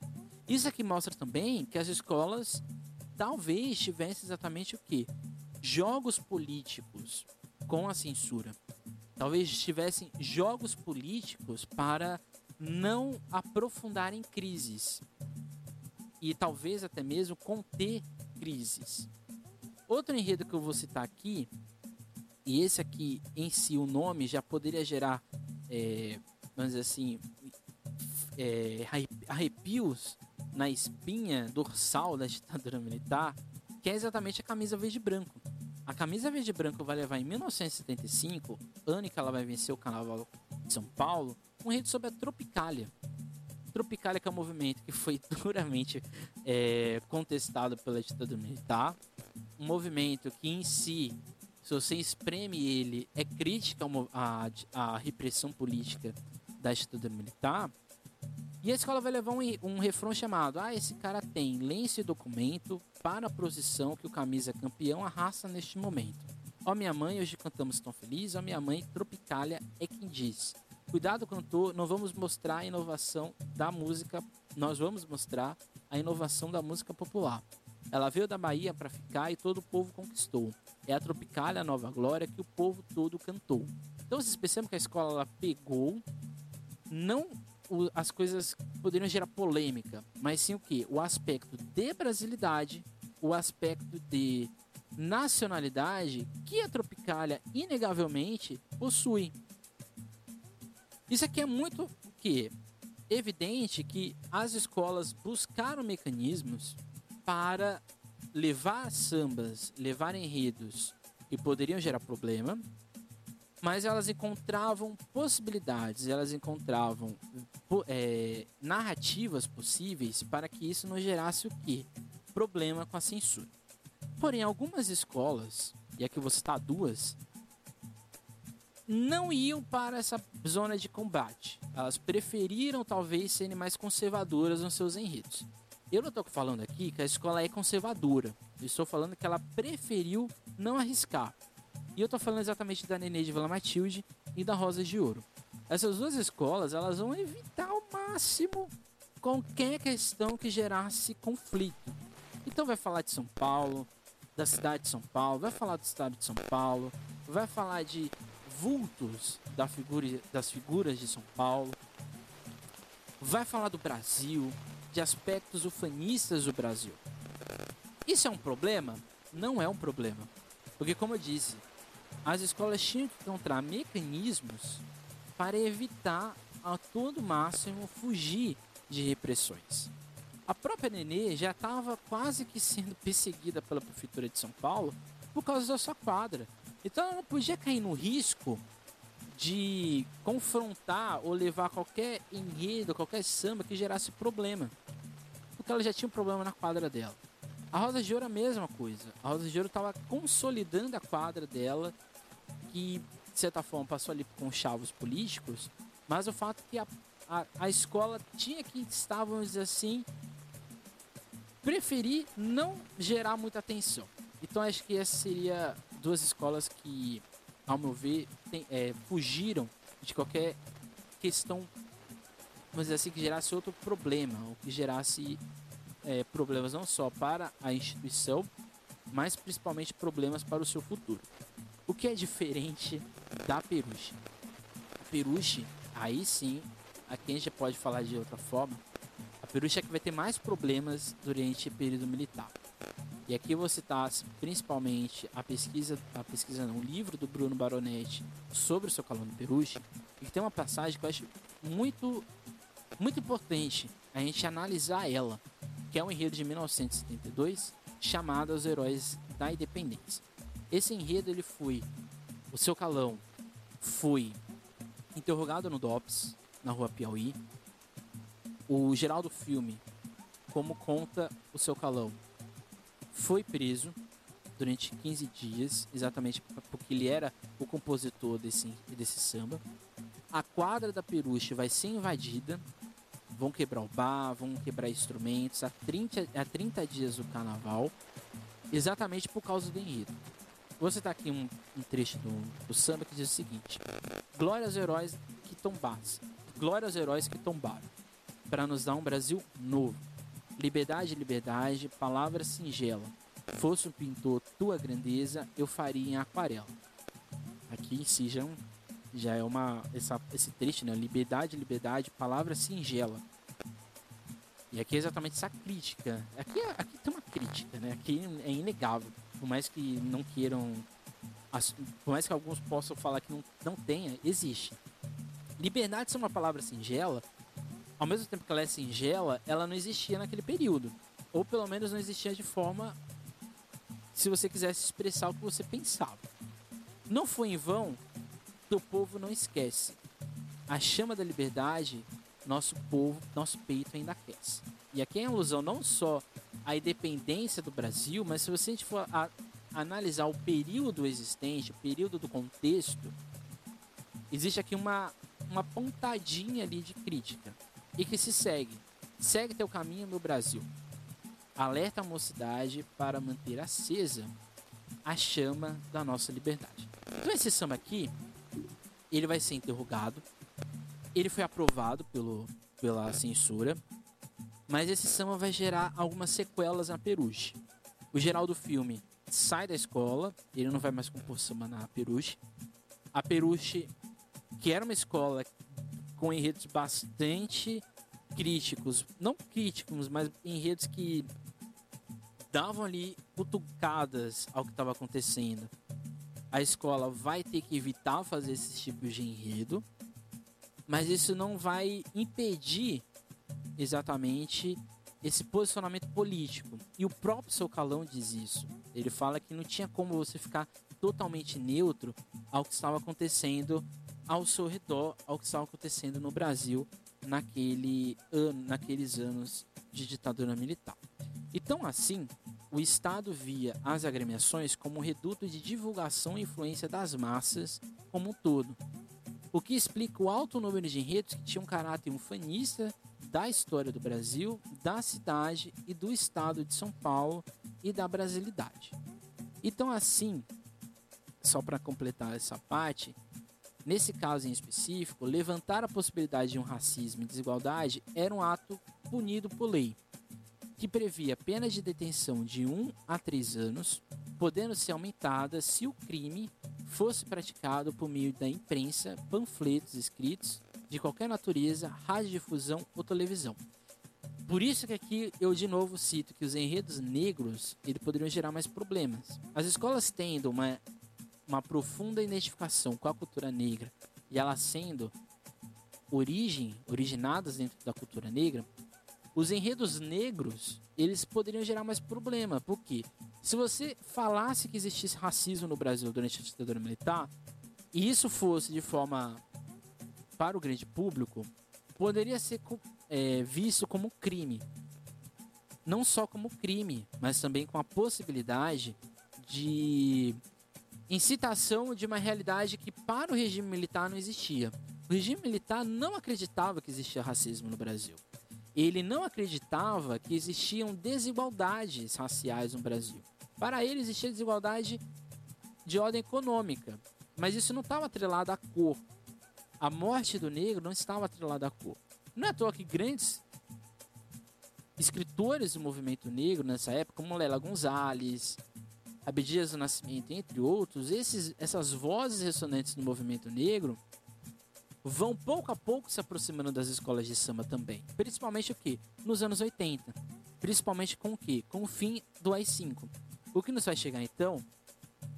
Isso aqui mostra também que as escolas talvez tivessem exatamente o que? Jogos políticos com a censura. Talvez tivessem jogos políticos para não aprofundar em crises e talvez até mesmo conter crises. Outro enredo que eu vou citar aqui, e esse aqui em si, o nome já poderia gerar, é, vamos dizer assim, é, arrepios na espinha dorsal da ditadura militar, que é exatamente a camisa verde e branco. A camisa verde e branco vai levar em 1975, ano que ela vai vencer o Carnaval de São Paulo, um rede sobre a Tropicália. Tropicália que é um movimento que foi duramente é, contestado pela ditadura militar, um movimento que em si, se você espreme ele, é crítica à, à repressão política da ditadura militar, e a escola vai levar um, um refrão chamado: Ah, esse cara tem lenço e documento para a procissão que o camisa campeão arrasta neste momento. Ó minha mãe, hoje cantamos tão feliz, ó minha mãe, Tropicália é quem diz. Cuidado, cantor, não vamos mostrar a inovação da música, nós vamos mostrar a inovação da música popular. Ela veio da Bahia para ficar e todo o povo conquistou. É a Tropicália, a nova glória que o povo todo cantou. Então vocês percebem que a escola ela pegou não o, as coisas poderiam gerar polêmica, mas sim o que? O aspecto de brasilidade, o aspecto de nacionalidade que a Tropicália inegavelmente possui. Isso aqui é muito o que evidente que as escolas buscaram mecanismos para levar sambas, levar enredos que poderiam gerar problema, mas elas encontravam possibilidades, elas encontravam é, narrativas possíveis para que isso não gerasse o que? Problema com a censura. Porém, algumas escolas, e aqui vou citar duas, não iam para essa zona de combate. Elas preferiram talvez serem mais conservadoras nos seus enredos. Eu não estou falando aqui que a escola é conservadora. Eu estou falando que ela preferiu não arriscar. E eu estou falando exatamente da Nenê de Vila Matilde e da Rosa de Ouro. Essas duas escolas elas vão evitar ao máximo qualquer questão que gerasse conflito. Então vai falar de São Paulo, da cidade de São Paulo, vai falar do estado de São Paulo, vai falar de vultos da figura, das figuras de São Paulo, vai falar do Brasil, de aspectos ufanistas do Brasil. Isso é um problema? Não é um problema. Porque, como eu disse, as escolas tinham que encontrar mecanismos para evitar a todo máximo fugir de repressões. A própria Nenê já estava quase que sendo perseguida pela prefeitura de São Paulo por causa da sua quadra. Então ela não podia cair no risco de confrontar ou levar qualquer enredo, qualquer samba que gerasse problema. Porque ela já tinha um problema na quadra dela. A Rosa de Ouro a mesma coisa. A Rosa de Ouro estava consolidando a quadra dela, que de certa forma passou ali com chavos políticos, mas o fato é que a, a, a escola tinha que estar, vamos dizer assim, preferir não gerar muita atenção. Então acho que essas seriam duas escolas que, ao meu ver, tem, é, fugiram de qualquer questão, vamos dizer assim, que gerasse outro problema, ou que gerasse é, problemas não só para a instituição, mas principalmente problemas para o seu futuro. O que é diferente da Peruche? A Peruche, aí sim, aqui a gente pode falar de outra forma, a Peruche é que vai ter mais problemas durante o período militar. E aqui eu vou citar principalmente a pesquisa, a pesquisa não, o livro do Bruno Baronetti sobre o seu calão do Peruche, e tem uma passagem que eu acho muito, muito importante a gente analisar ela, que é um enredo de 1972 chamado Os Heróis da Independência. Esse enredo ele foi, o seu calão foi interrogado no DOPS, na rua Piauí. O Geraldo Filme, como conta o seu calão, foi preso durante 15 dias, exatamente porque ele era o compositor desse, desse samba. A quadra da Peruche vai ser invadida vão quebrar o bar, vão quebrar instrumentos há 30, há 30 dias do carnaval, exatamente por causa do enredo. Vou citar aqui um, um trecho do, do, samba que diz o seguinte: Glória aos heróis que tombassem, glória aos heróis que tombaram, para nos dar um Brasil novo. Liberdade, liberdade, palavra singela. Fosse um pintor tua grandeza, eu faria em aquarela. Aqui em si já, já é uma essa, esse trecho, né? Liberdade, liberdade, palavra singela. E aqui é exatamente essa crítica. Aqui, é, aqui tem uma crítica, né? Aqui é inegável por mais que não queiram, por mais que alguns possam falar que não, não tenha, existe. Liberdade ser uma palavra singela, ao mesmo tempo que ela é singela, ela não existia naquele período. Ou pelo menos não existia de forma se você quisesse expressar o que você pensava. Não foi em vão que o povo não esquece. A chama da liberdade, nosso povo, nosso peito ainda aquece. E aqui é alusão não só à independência do Brasil, mas se você for a, analisar o período existente, o período do contexto, existe aqui uma, uma pontadinha ali de crítica. E que se segue. Segue teu caminho, meu Brasil. Alerta a mocidade para manter acesa a chama da nossa liberdade. Então esse samba aqui, ele vai ser interrogado. Ele foi aprovado pelo, pela censura mas esse samba vai gerar algumas sequelas na Peruche. O geral do filme sai da escola, ele não vai mais compor samba na Peruche. A Peruche, que era uma escola com enredos bastante críticos, não críticos, mas enredos que davam ali cutucadas ao que estava acontecendo. A escola vai ter que evitar fazer esses tipos de enredo, mas isso não vai impedir exatamente esse posicionamento político. E o próprio seu Calão diz isso. Ele fala que não tinha como você ficar totalmente neutro ao que estava acontecendo ao seu redor, ao que estava acontecendo no Brasil naquele ano, naqueles anos de ditadura militar. Então, assim, o Estado via as agremiações como um reduto de divulgação e influência das massas como um todo, o que explica o alto número de enredos que tinham um caráter ufanista da história do Brasil, da cidade e do estado de São Paulo e da brasilidade. Então, assim, só para completar essa parte, nesse caso em específico, levantar a possibilidade de um racismo e desigualdade era um ato punido por lei, que previa penas de detenção de 1 a 3 anos, podendo ser aumentada se o crime fosse praticado por meio da imprensa, panfletos escritos de qualquer natureza, radiodifusão ou televisão. Por isso que aqui eu de novo cito que os enredos negros ele poderiam gerar mais problemas. As escolas tendo uma, uma profunda identificação com a cultura negra e ela sendo origem, originadas dentro da cultura negra, os enredos negros eles poderiam gerar mais problema. Por quê? Se você falasse que existisse racismo no Brasil durante a ditadura militar, e isso fosse de forma para o grande público, poderia ser é, visto como crime. Não só como crime, mas também com a possibilidade de incitação de uma realidade que para o regime militar não existia. O regime militar não acreditava que existia racismo no Brasil. Ele não acreditava que existiam desigualdades raciais no Brasil. Para ele existia desigualdade de ordem econômica, mas isso não estava atrelado à cor, a morte do negro não estava atrelada à cor. Não é à toa que grandes escritores do movimento negro nessa época, como Lela Gonzalez, Abdias do Nascimento, entre outros, esses, essas vozes ressonantes do movimento negro vão pouco a pouco se aproximando das escolas de samba também. Principalmente o que? Nos anos 80. Principalmente com o que? Com o fim do AI-5. O que nos vai chegar então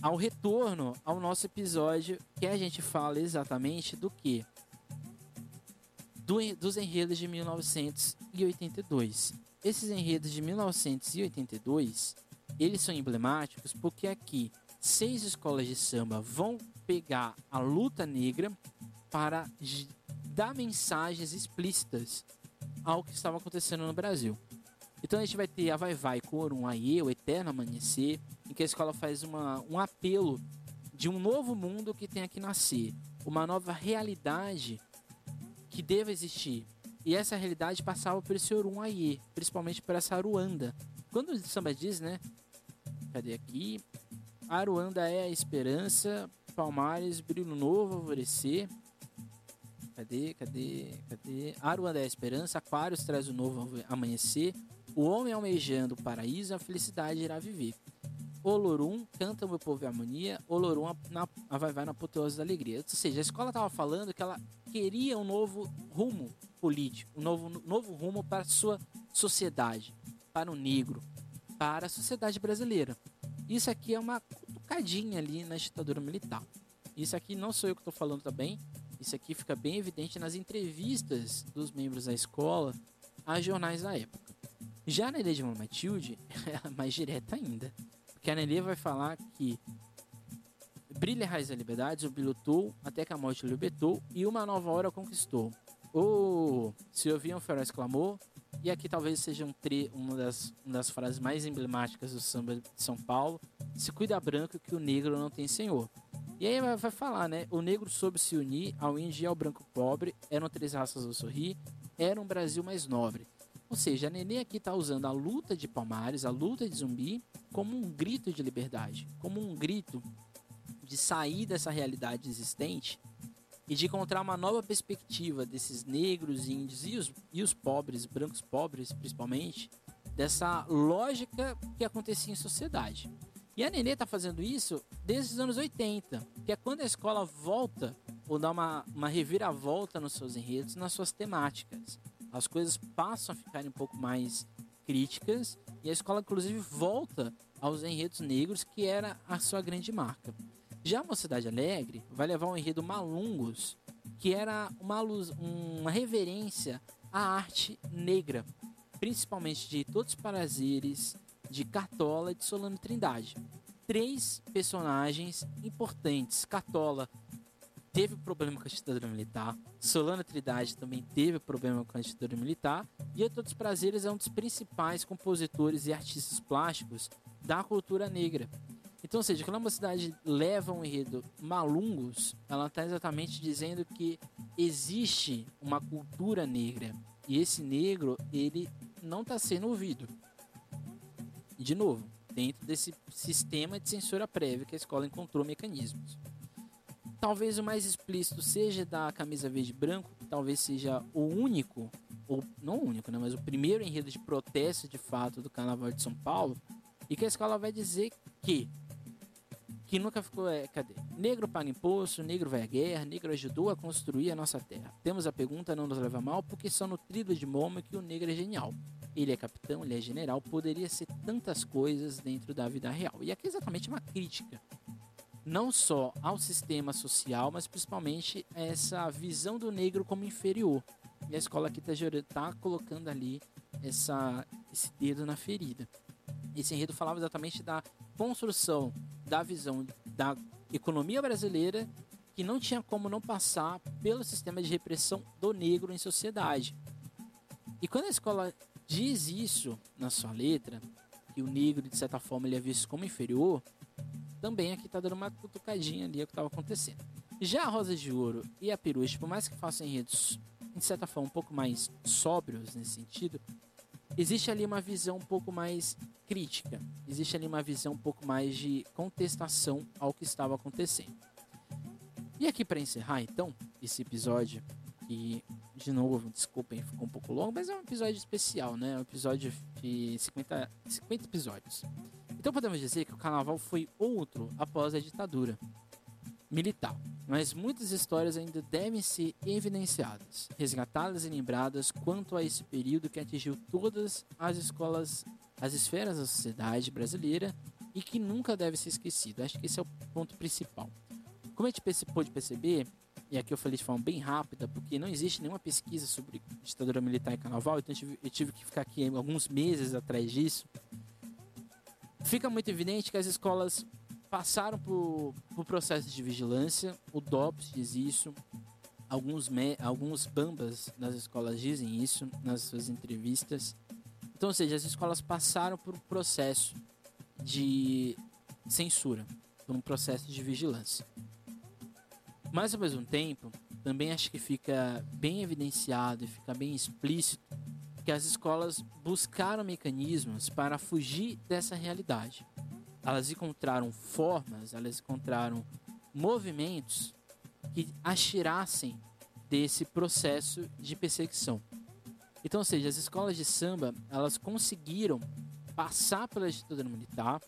ao retorno ao nosso episódio que a gente fala exatamente do que? Do, dos enredos de 1982. Esses enredos de 1982, eles são emblemáticos porque aqui seis escolas de samba vão pegar a luta negra para dar mensagens explícitas ao que estava acontecendo no Brasil. Então a gente vai ter a Vai Vai, Corum, Aie, o Eterno Amanhecer, em que a escola faz uma, um apelo de um novo mundo que tem que nascer, uma nova realidade que deva existir. E essa realidade passava por esse Orunhaê, principalmente por essa Aruanda. Quando o samba diz, né? Cadê aqui? Aruanda é a esperança, Palmares, brilho novo, alvorecer. Cadê, cadê, cadê? Aruanda é a esperança, Aquários traz o novo amanhecer. O homem almejando o paraíso, a felicidade irá viver. Olorum, canta o meu povo em harmonia. Olorum, na, a vai vai na apoteose da alegria. Ou seja, a escola estava falando que ela queria um novo rumo político, um novo, novo rumo para a sua sociedade, para o negro, para a sociedade brasileira. Isso aqui é uma cutucadinha ali na ditadura militar. Isso aqui não sou eu que estou falando também. Isso aqui fica bem evidente nas entrevistas dos membros da escola a jornais da época. Já na Ilha de Matilde, é mais direta ainda. Porque a Nelê vai falar que brilha a raiz da liberdade, o lutou até que a morte o libertou e uma nova hora conquistou. Ou se ouvia um feroz clamor, e aqui talvez seja um tre uma, das, uma das frases mais emblemáticas do samba de São Paulo: se cuida branco que o negro não tem senhor. E aí vai, vai falar, né? O negro soube se unir ao índio e ao branco pobre, eram três raças ao sorrir, era um Brasil mais nobre. Ou seja, a Nenê aqui está usando a luta de Palmares, a luta de Zumbi, como um grito de liberdade, como um grito de sair dessa realidade existente e de encontrar uma nova perspectiva desses negros, índios e os, e os pobres, brancos pobres principalmente, dessa lógica que acontecia em sociedade. E a Nenê está fazendo isso desde os anos 80, que é quando a escola volta ou dá uma, uma reviravolta nos seus enredos, nas suas temáticas. As coisas passam a ficar um pouco mais críticas e a escola, inclusive, volta aos enredos negros, que era a sua grande marca. Já a Mocidade Alegre vai levar um enredo Malungos, que era uma, luz, uma reverência à arte negra, principalmente de Todos os Prazeres, de Cartola e de Solano Trindade. Três personagens importantes. Cartola teve problema com a ditadura militar, Solano Trindade também teve problema com a ditadura militar, e Todos os Prazeres é um dos principais compositores e artistas plásticos da cultura negra. Então, ou seja, quando uma cidade leva um enredo malungos, ela está exatamente dizendo que existe uma cultura negra e esse negro ele não está sendo ouvido. De novo, dentro desse sistema de censura prévia que a escola encontrou mecanismos. Talvez o mais explícito seja da camisa verde branco, que talvez seja o único, ou não o único, né, mas o primeiro enredo de protesto de fato do Carnaval de São Paulo, e que a escola vai dizer que que nunca ficou. É, cadê? Negro paga imposto, negro vai à guerra, negro ajudou a construir a nossa terra. Temos a pergunta, não nos leva mal, porque só no trilho de Momo que o negro é genial. Ele é capitão, ele é general, poderia ser tantas coisas dentro da vida real. E aqui é exatamente uma crítica. Não só ao sistema social, mas principalmente essa visão do negro como inferior. E a escola aqui está tá colocando ali essa, esse dedo na ferida. Esse enredo falava exatamente da construção da visão da economia brasileira que não tinha como não passar pelo sistema de repressão do negro em sociedade. E quando a escola diz isso na sua letra, que o negro de certa forma ele é visto como inferior, também aqui está dando uma cutucadinha ali o que estava acontecendo. Já a Rosa de Ouro e a Peruche, por mais que façam enredos de certa forma um pouco mais sóbrios nesse sentido, existe ali uma visão um pouco mais crítica, existe ali uma visão um pouco mais de contestação ao que estava acontecendo. E aqui para encerrar então esse episódio, que de novo, desculpem, ficou um pouco longo, mas é um episódio especial, né? É um episódio de 50, 50 episódios. Então podemos dizer que o carnaval foi outro após a ditadura militar, mas muitas histórias ainda devem ser evidenciadas, resgatadas e lembradas quanto a esse período que atingiu todas as escolas, as esferas da sociedade brasileira e que nunca deve ser esquecido. Acho que esse é o ponto principal. Como a gente pôde perceber, e aqui eu falei de forma bem rápida, porque não existe nenhuma pesquisa sobre ditadura militar e carnaval, então eu tive, eu tive que ficar aqui alguns meses atrás disso. Fica muito evidente que as escolas passaram por, por processo de vigilância, o DOPS diz isso, alguns, me, alguns bambas das escolas dizem isso nas suas entrevistas. Então, ou seja, as escolas passaram por um processo de censura, por um processo de vigilância. Mas, ao mesmo tempo, também acho que fica bem evidenciado e fica bem explícito que as escolas buscaram mecanismos para fugir dessa realidade. Elas encontraram formas, elas encontraram movimentos que as tirassem desse processo de perseguição. Então, ou seja, as escolas de samba, elas conseguiram passar pela ditadura militar,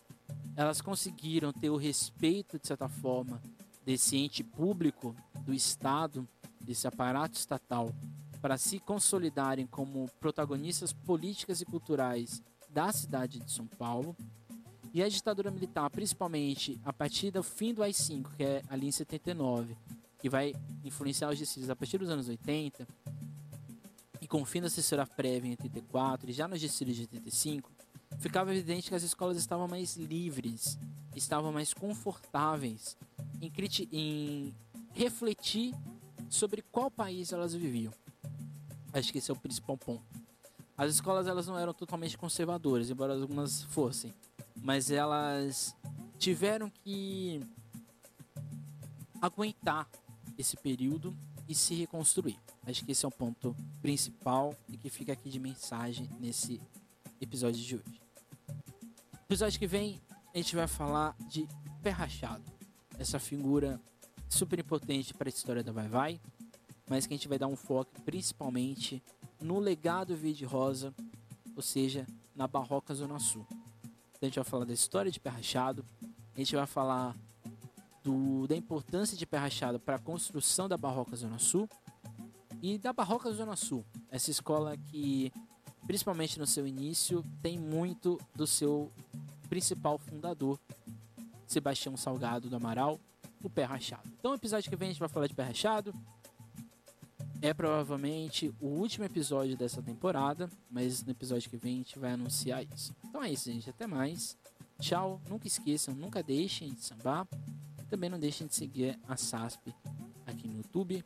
elas conseguiram ter o respeito, de certa forma, desse ente público, do Estado, desse aparato estatal, para se consolidarem como protagonistas políticas e culturais da cidade de São Paulo. E a ditadura militar, principalmente a partir do fim do AI-5, que é ali em 79, que vai influenciar os desfiles a partir dos anos 80, e com o fim da assessora prévia em 84 e já nos desfiles de 85, ficava evidente que as escolas estavam mais livres, estavam mais confortáveis em, em refletir sobre qual país elas viviam. Acho que esse é o principal ponto. As escolas elas não eram totalmente conservadoras, embora algumas fossem, mas elas tiveram que aguentar esse período e se reconstruir. Acho que esse é o ponto principal e que fica aqui de mensagem nesse episódio de hoje. No episódio que vem, a gente vai falar de Pé Rachado, essa figura super importante para a história da Vai Vai, mas que a gente vai dar um foco principalmente no legado Verde Rosa, ou seja, na Barroca Zona Sul. Então a gente vai falar da história de Pé Rachado, a gente vai falar do, da importância de Pé Rachado para a construção da Barroca Zona Sul e da Barroca Zona Sul, essa escola que, principalmente no seu início, tem muito do seu principal fundador, Sebastião Salgado do Amaral, o Pé Rachado. Então, o episódio que vem a gente vai falar de Pé Rachado. É provavelmente o último episódio dessa temporada, mas no episódio que vem a gente vai anunciar isso. Então é isso, gente. Até mais. Tchau. Nunca esqueçam, nunca deixem de sambar. Também não deixem de seguir a SASP aqui no YouTube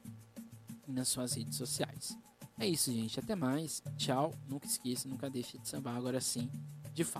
e nas suas redes sociais. É isso, gente. Até mais. Tchau. Nunca esqueça, nunca deixe de sambar agora sim, de fato.